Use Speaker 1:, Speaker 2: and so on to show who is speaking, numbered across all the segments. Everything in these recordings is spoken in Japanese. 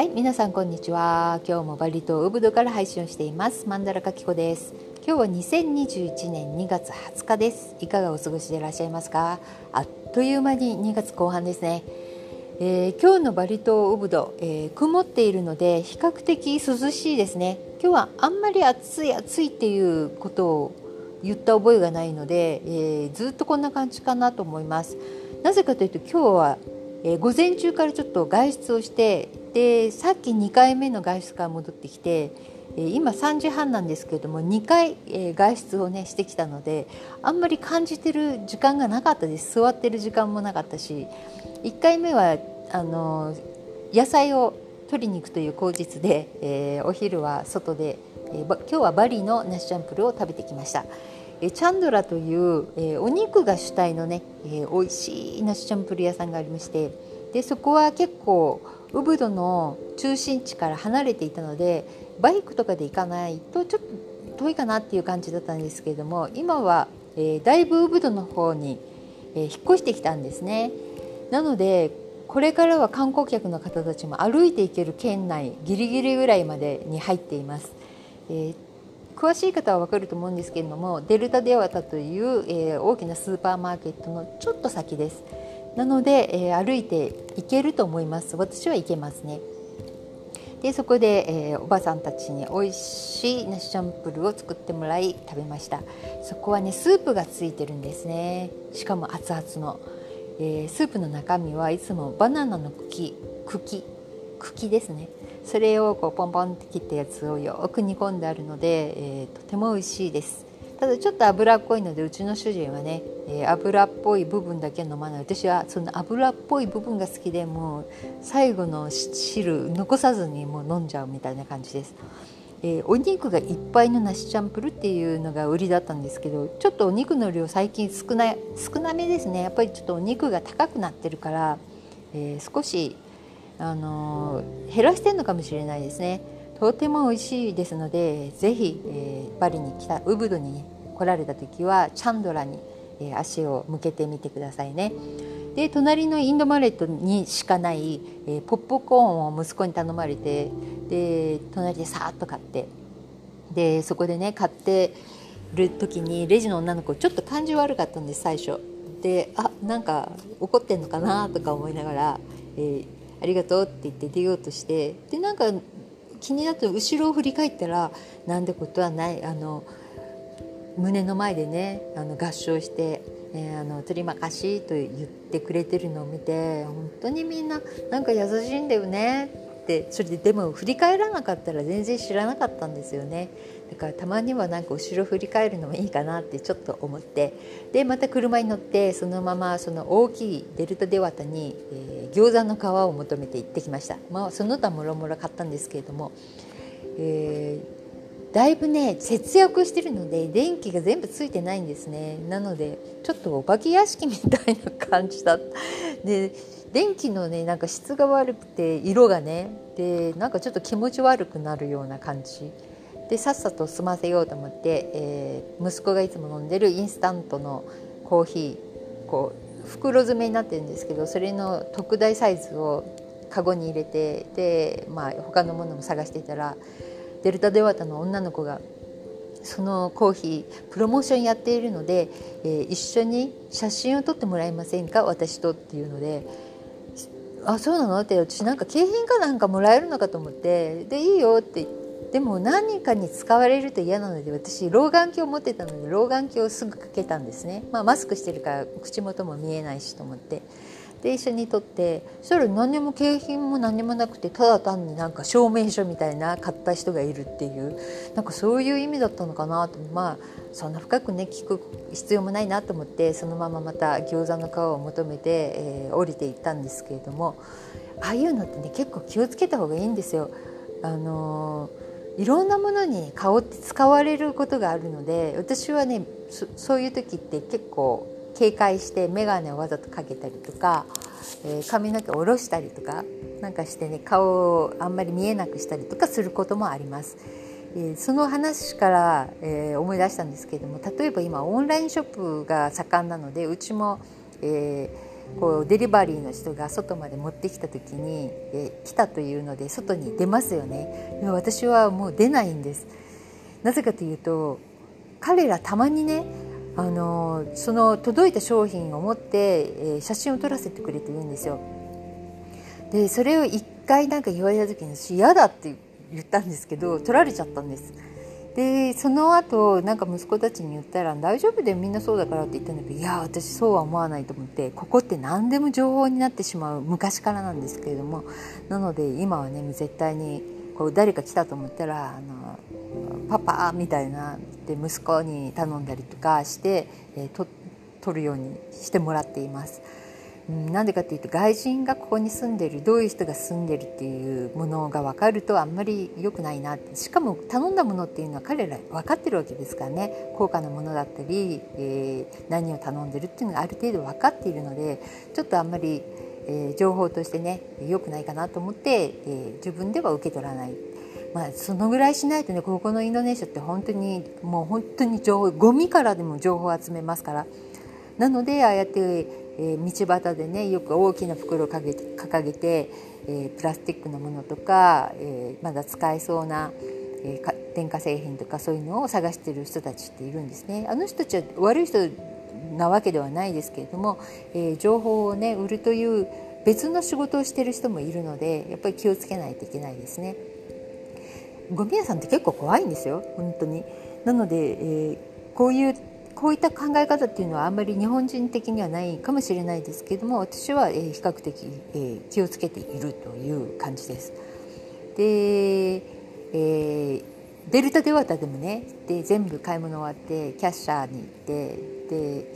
Speaker 1: はい皆さんこんにちは。今日もバリ島ウブドから配信をしています。マンダラカキコです。今日は2021年2月20日です。いかがお過ごしでいらっしゃいますか？あっという間に2月後半ですね、えー、今日のバリ島ウブド、えー、曇っているので比較的涼しいですね。今日はあんまり暑い暑いっていうことを言った覚えがないので、えー、ずっとこんな感じかなと思います。なぜかというと今日はえー、午前中からちょっと外出をしてでさっき2回目の外出から戻ってきて、えー、今3時半なんですけれども2回、えー、外出をねしてきたのであんまり感じてる時間がなかったです座ってる時間もなかったし1回目はあの野菜を取りに行くという口実で、えお昼は外で、え今日はバリのナッシャンプルを食べてきました。えチャンドラという、えお肉が主体のね、えー、美味しいナシチャンプル屋さんがありましてでそこは結構ウブドの中心地から離れていたのでバイクとかで行かないとちょっと遠いかなっていう感じだったんですけれども今は、えー、だいぶウブドの方に、えー、引っ越してきたんですね。なのでこれからは観光客の方たちも歩いていける県内ギリギリぐらいまでに入っています。えー詳しい方は分かると思うんですけれどもデルタデワタという、えー、大きなスーパーマーケットのちょっと先です。なので、えー、歩いて行けると思います。私は行けますね。でそこで、えー、おばさんたちに美味しいナシチャンプルを作ってもらい食べました。そこはねスープがついてるんですね。しかも熱々の、えー、スープの中身はいつもバナナの茎茎茎ですね。それをこうポンポンって切ったやつをよく煮込んであるので、えー、とても美味しいです。ただちょっと脂っこいのでうちの主人はね、えー、油っぽい部分だけ飲まない。私はその油っぽい部分が好きでもう最後の汁残さずにもう飲んじゃうみたいな感じです、えー、お肉がいっぱいの梨チャンプルっていうのが売りだったんですけどちょっとお肉の量最近少ない少なめですね。やっぱりちょっとお肉が高くなってるから、えー、少しあの減らしてるのかもしれないですね。とても美味しいですのでぜひ、えー、バリに来たウブドに、来られた時はチャンドラに、えー、足を向けてみてくださいね。で隣のインドマレットにしかない、えー、ポップコーンを息子に頼まれてで隣でさーっと買ってでそこでね買ってる時にレジの女の子ちょっと感じ悪かったんです最初。であなんか怒ってんのかなとか思いながら、えーありがとうって言って出ようとしてでなんか気になって後ろを振り返ったらなんてことはないあの胸の前でねあの合唱して、え、あの「取りまかし」と言ってくれてるのを見て本当にみんななんか優しいんだよね。ってそれででも振り返らなかったら全然知らなかったんですよね。だからたまにはなんか後ろ振り返るのもいいかなってちょっと思って。でまた車に乗ってそのままその大きいデルタデワタに、えー、餃子の皮を求めて行ってきました。まあその他もろもろ買ったんですけれども、えー、だいぶね節約してるので電気が全部ついてないんですね。なのでちょっとお化け屋敷みたいな感じだった。で電気のねなんか質が悪くて色がねでなんかちょっと気持ち悪くなるような感じ。でさっさと済ませようと思って、えー、息子がいつも飲んでるインスタントのコーヒーこう袋詰めになってるんですけどそれの特大サイズをカゴに入れてで、まあ、他のものも探していたらデルタデワタの女の子がそのコーヒープロモーションやっているので、えー、一緒に写真を撮ってもらえませんか？私とっていうのであそうなの？って私なんか景品かなんかもらえるのかと思ってでいいよってでも何かに使われると嫌なので私老眼鏡を持ってたので老眼鏡をすぐかけたんですね、まあ、マスクしてるから口元も見えないしと思って。で一緒に撮ってそしたら何も景品も何もなくてただ単になんか証明書みたいな買った人がいるっていうなんかそういう意味だったのかなとまあそんな深くね聞く必要もないなと思ってそのまままた餃子の皮を求めて、えー、降りていったんですけれどもああいうのってね結構気をつけた方がいいんですよ。あのー、いろんなものに顔って使われることがあるので私はねそういう時って結構警戒して眼鏡をわざとかけたりとか、えー、髪の毛を下ろしたりとかなんかしてね顔をあんまり見えなくしたりとかすることもあります。えー、その話から、えー、思い出したんですけれども例えば今オンラインショップが盛んなのでうちも、えこうデリバリーの人が外まで持ってきた時に、え来たというので外に出ますよね私はもう出ないんですなぜかというと彼らたまにねあのその届いた商品を持って、えー、写真を撮らせてくれて言うんですよ。でそれを一回なんか言われた時に私嫌だって言ったんですけど取られちゃったんです。でその後なんか息子たちに言ったら「大丈夫でみんなそうだから」って言ったんだけどいや私そうは思わないと思ってここって何でも情報になってしまう昔からなんですけれどもなので今はね絶対にこう誰か来たと思ったらあのパパみたいなで息子に頼んだりとかして、えー、と取るようにしてもらっています。なんでかっていうと外人がここに住んでるどういう人が住んでるっていうものが分かるとあんまり良くないなしかも頼んだものっていうのは彼ら分かってるわけですからね高価なものだったり、えー、何を頼んでるっていうのがある程度分かっているのでちょっとあんまり、えー、情報としてね良くないかなと思って、えー、自分では受け取らない。まあ、そのぐらいしないとねここのインドネシアって本当にもう本当に情報ゴミからでも情報を集めますからなのでああやってえー、道端でねよく大きな袋をかけ掲げて、えー、プラスチックのものとか、えー、まだ使えそうな、えー、電化製品とかそういうのを探してる人たちっているんですね。あの人たちは悪い人なわけではないですけれども、えー、情報をね売るという別の仕事をしている人もいるのでやっぱり気をつけないといけないですね。ゴミ屋さんって結構怖いんですよ本当に。なので、えー、こういうこういった考え方っていうのはあんまり日本人的にはないかもしれないですけども私は、え、比較的、え、気をつけているという感じです。で、え、デルタデワタでもねで全部買い物終わってキャッシャーに行ってで、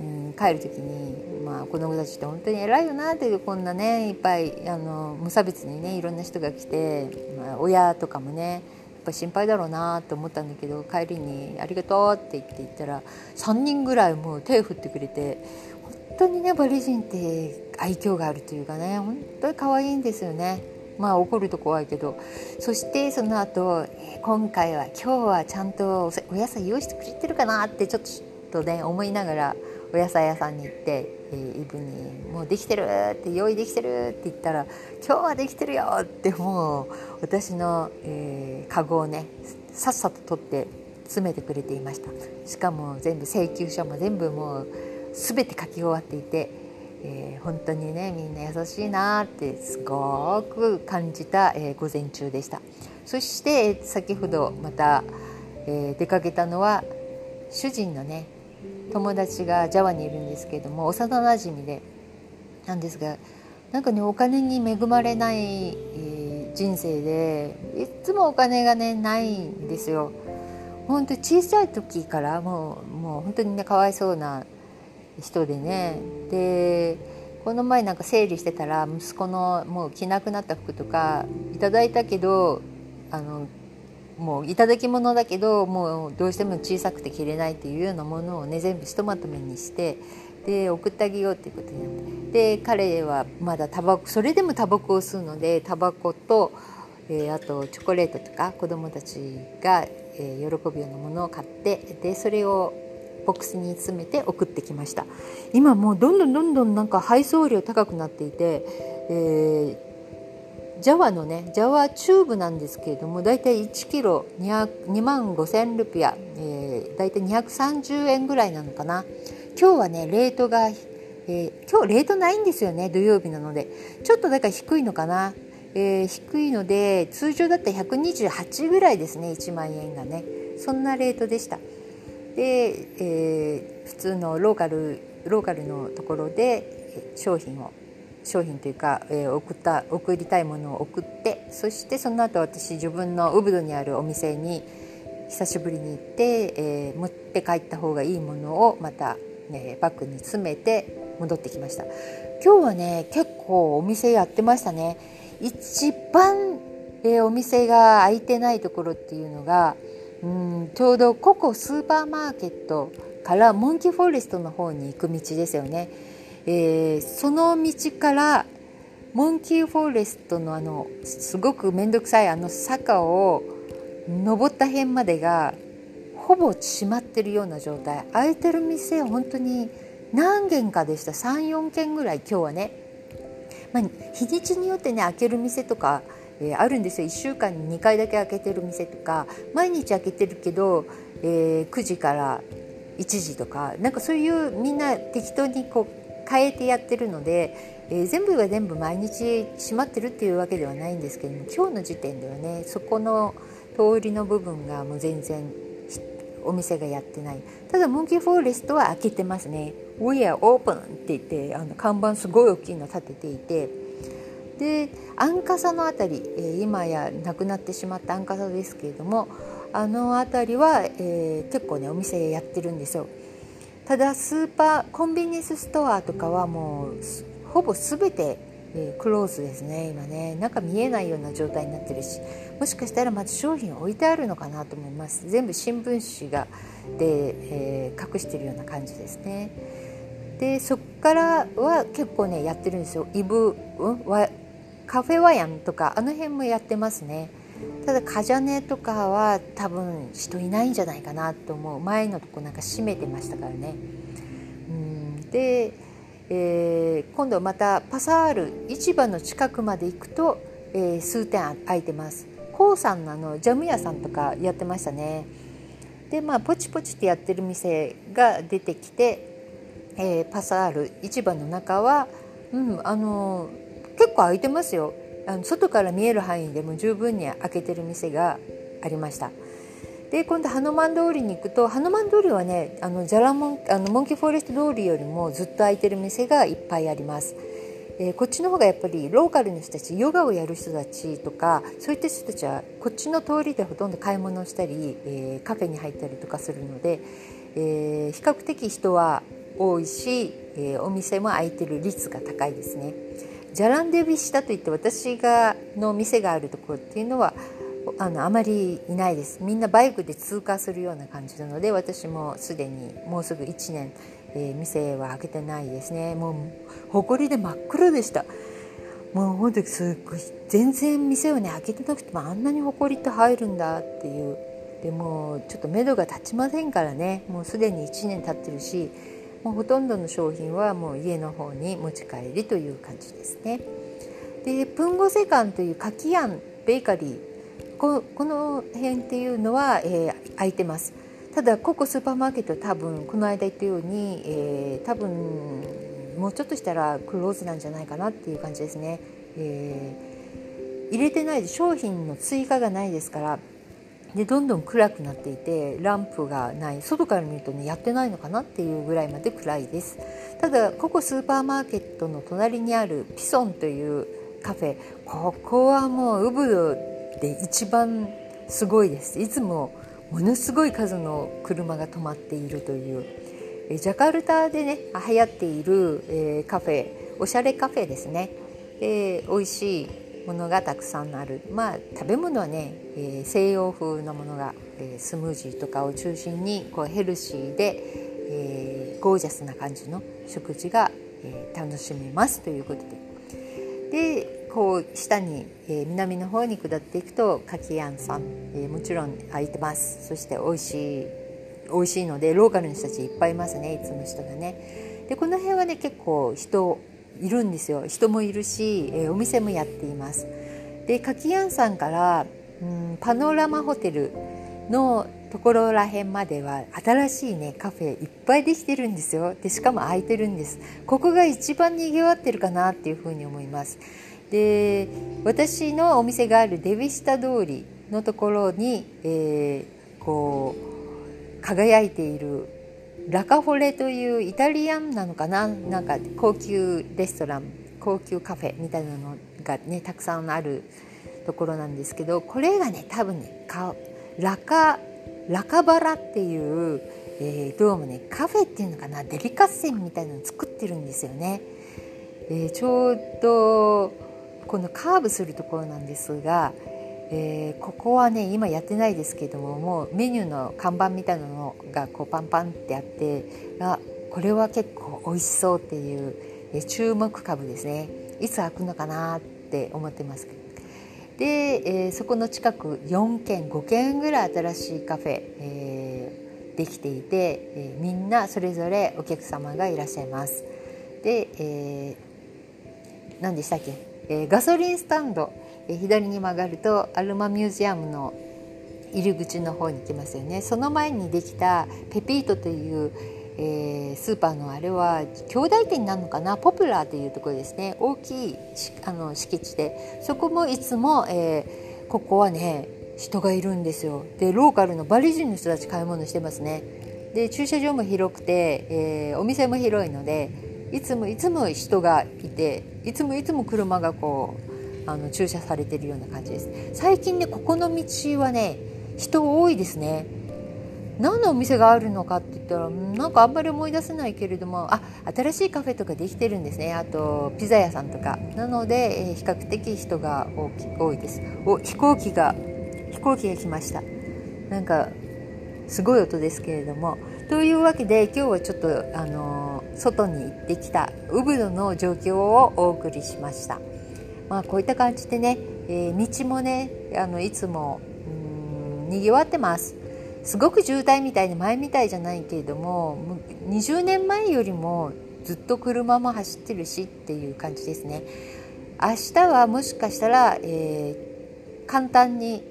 Speaker 1: うん、帰る時に、まあ、子供たちって本当に偉いよなってこんなねいっぱいあの無差別にねいろんな人が来て、まあ、親とかもねやっぱ心配だろうなと思ったんだけど帰りに「ありがとう」って言って言ったら3人ぐらいもう手を振ってくれて本当にねバリ人って愛嬌があるというかね本当に可愛いんですよね。まあ怒ると怖いけどそしてその後え今回は今日はちゃんとお野菜用意してくれてるかなってちょっとね思いながらお野菜屋さんに行って、えー、イブに「もうできてる」って「用意できてる」って言ったら「今日はできてるよ」ってもう私の、えー、カゴをねさっさと取って詰めてくれていました。しかも全部請求書も全部もう全て書き終わっていて、えー、本当にねみんな優しいなってすごく感じた、えー、午前中でした。そして先ほどまた、えー、出かけたのは主人のね友達がジャワにいるんですけども幼なじみでなんですがなんかねお金に恵まれない、人生でいつもお金がねないんですよ。本当小さい時からもうもう本当にねかわいそうな人でねでこの前なんか整理してたら息子のもう着なくなった服とかいただいたけどあのもう頂き物だけどもうどうしても小さくて着れないっていうようなものをね全部ひとまとめにしてで送ってあげようっていうことになってで彼はまだタバコそれでもタバコを吸うのでタバコと、えー、あとチョコレートとか子どもたちが、えー、喜ぶようなものを買ってでそれをボックスに詰めて送ってきました。今もうどんどんどんどんなんか配送料高くなっていて、えージャワのねジャワチューブなんですけれどもだいたい1キロ 2, 万5千ルピア、えー、だいたい230円ぐらいなのかな。今日はねレートが、えー、今日レートないんですよね土曜日なので。ちょっとだから低いのかな、えー、低いので通常だったら128ぐらいですね1万円がね。そんなレートでした。で、えー、普通のローカルローカルのところで商品を商品というか、えー、送った送りたいものを送ってそしてその後私自分のウブドにあるお店に久しぶりに行って、えー、持って帰った方がいいものをまた、ね、バッグに詰めて戻ってきました。今日はね結構お店やってましたね。一番、えー、お店が開いてないところっていうのがうんちょうどココスーパーマーケットからモンキーフォーレストの方に行く道ですよね。えー、その道からモンキーフォーレストのあのすごく面倒くさいあの坂を登った辺までがほぼ閉まってるような状態。開いてる店本当に何軒かでした。34軒ぐらい今日はね、まあ、日にちによってね開ける店とか、えー、あるんですよ。1週間に2回だけ開けてる店とか毎日開けてるけど、えー、9時から1時とかなんかそういうみんな適当にこう変えてやってるので、えー、全部が全部毎日閉まってるっていうわけではないんですけども今日の時点ではねそこの通りの部分がもう全然お店がやってない。ただモンキーフォーレストは開けてますね「We are open」って言ってあの看板すごい大きいの立てていてで安笠の辺り、え、今やなくなってしまった安笠ですけれどもあの辺りは、えー、結構ねお店やってるんですよ。ただスーパーコンビニエンスストアとかはもうほぼ全て、え、クローズですね今ね。中見えないような状態になってるし。もしかしたらまず商品置いてあるのかなと思います。全部新聞紙がで、えー、隠してるような感じですね。でそこからは結構ねやってるんですよ。イブ、うん、カフェワヤンとかあの辺もやってますね。ただカジャネとかは多分人いないんじゃないかなと思う。前のとこなんか閉めてましたからね。うん。で、えー、今度またパサール市場の近くまで行くと、えー、数店空いてます。コウさんのあのジャム屋さんとかやってましたね。でまあポチポチってやってる店が出てきて、えー、パサール市場の中は、うん、あの結構空いてますよ。あの外から見える範囲でも十分に開けてる店がありましたで今度ハノマン通りに行くとハノマン通りはねあのジャラモンあのモンキーフォレスト通りよりもずっと開いてる店がいっぱいあります、えー、こっちの方がやっぱりローカルの人たちヨガをやる人たちとかそういった人たちはこっちの通りでほとんど買い物をしたり、えー、カフェに入ったりとかするので、えー、比較的人は多いし、えお店も開いてる率が高いですね。ジャランデビシタといって私がの店があるところっていうのはあのあまりいないです。みんなバイクで通過するような感じなので私もすでにもうすぐ1年、えー、店は開けてないですね。もう埃で真っ黒でした。もう本当にすっごい全然店をね開けてなくてもあんなに埃って入るんだっていう。でもちょっと目処が立ちませんからね。もうすでに1年経ってるしもうほとんどの商品はもう家の方に持ち帰りという感じですね。でプンゴセカンというカキヤンベーカリーここの辺っていうのは、えー、空いてます。ただココスーパーマーケット多分この間言ったように、えー、多分もうちょっとしたらクローズなんじゃないかなっていう感じですね。えー、入れてないで商品の追加がないですからでどんどん暗くなっていてランプがない外から見るとねやってないのかなっていうぐらいまで暗いです。ただここスーパーマーケットの隣にあるピソンというカフェここはもうウブドで一番すごいです。いつもものすごい数の車が止まっているという。ジャカルタでね流行っている、えカフェおしゃれカフェですね、えー、美味しいものがたくさんある。まあ食べ物はね、えー、西洋風のものが、えー、スムージーとかを中心にこうヘルシーで、えー、ゴージャスな感じの食事が、え楽しめますということで。でこう下に、え南の方に下っていくとカキヤンさん、えもちろん空いてます。そして美味しい美味しいのでローカルの人たちいっぱいいますねいつも人がね。でこの辺はね結構人いるんですよ。人もいるし、えー、お店もやっています。で柿庵さんから、うん、パノラマホテルのところらへんまでは新しいねカフェいっぱいできてるんですよ。でしかも空いてるんです。ここが一番にぎわってるかなっていうふうに思います。で私のお店があるデビスタ通りのところに、えー、こう輝いているラカフォレというイタリアンなのかな？なんか高級レストラン高級カフェみたいなのがねたくさんあるところなんですけどこれがね多分ねラカラカバラっていう、えー、どうもねカフェっていうのかな？デリカッセンみたいなの作ってるんですよね。えー、ちょうどこのカーブするところなんですが、えー、ここはね今やってないですけどももうメニューの看板みたいなのがこうパンパンってあってあこれは結構美味しそうっていう、え、注目株ですね。いつ開くのかなって思ってます。で、えー、そこの近く4軒5軒ぐらい新しいカフェ、えできていて、え、みんなそれぞれお客様がいらっしゃいます。で、えー、何でしたっけ、え、ガソリンスタンド、左に曲がるとアルマミュージアムの入り口の方に来ますよね。その前にできたペピートという、えー、スーパーのあれは兄弟店になるのかな？ポプラーというところですね。大きいあの敷地で。そこもいつも、えー、ここはね人がいるんですよ。でローカルのバリ人の人たち買い物してますね。で駐車場も広くて、えー、お店も広いのでいつもいつも人がいていつもいつも車がこうあの駐車されてるような感じです。最近ねここの道はね人多いですね。何のお店があるのかって言ったらなんかあんまり思い出せないけれどもあ新しいカフェとかできてるんですね。あとピザ屋さんとか。なので、えー、比較的人が多いです。お飛行機が飛行機が来ました。なんかすごい音ですけれども。というわけで今日はちょっとあの外に行ってきたウブドの状況をお送りしました。まあ、こういった感じでね、えー、道もねあのいつもにぎわってます。すごく渋滞みたいで前みたいじゃないけれども20年前よりもずっと車も走ってるしっていう感じですね。明日はもしかしたら、えー、簡単に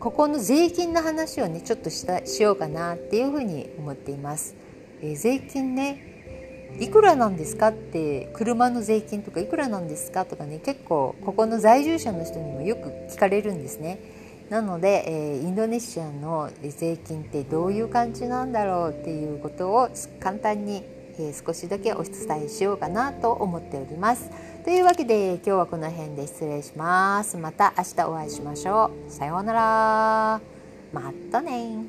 Speaker 1: ここの税金の話をねちょっとしたしようかなっていうふうに思っています、えー、税金ねいくらなんですかって車の税金とかいくらなんですかとかね結構ここの在住者の人にもよく聞かれるんですねなので、えー、インドネシアの税金ってどういう感じなんだろうっていうことを簡単に、えー、少しだけお伝えしようかなと思っております。というわけで今日はこの辺で失礼します。また明日お会いしましょう。さようなら。またね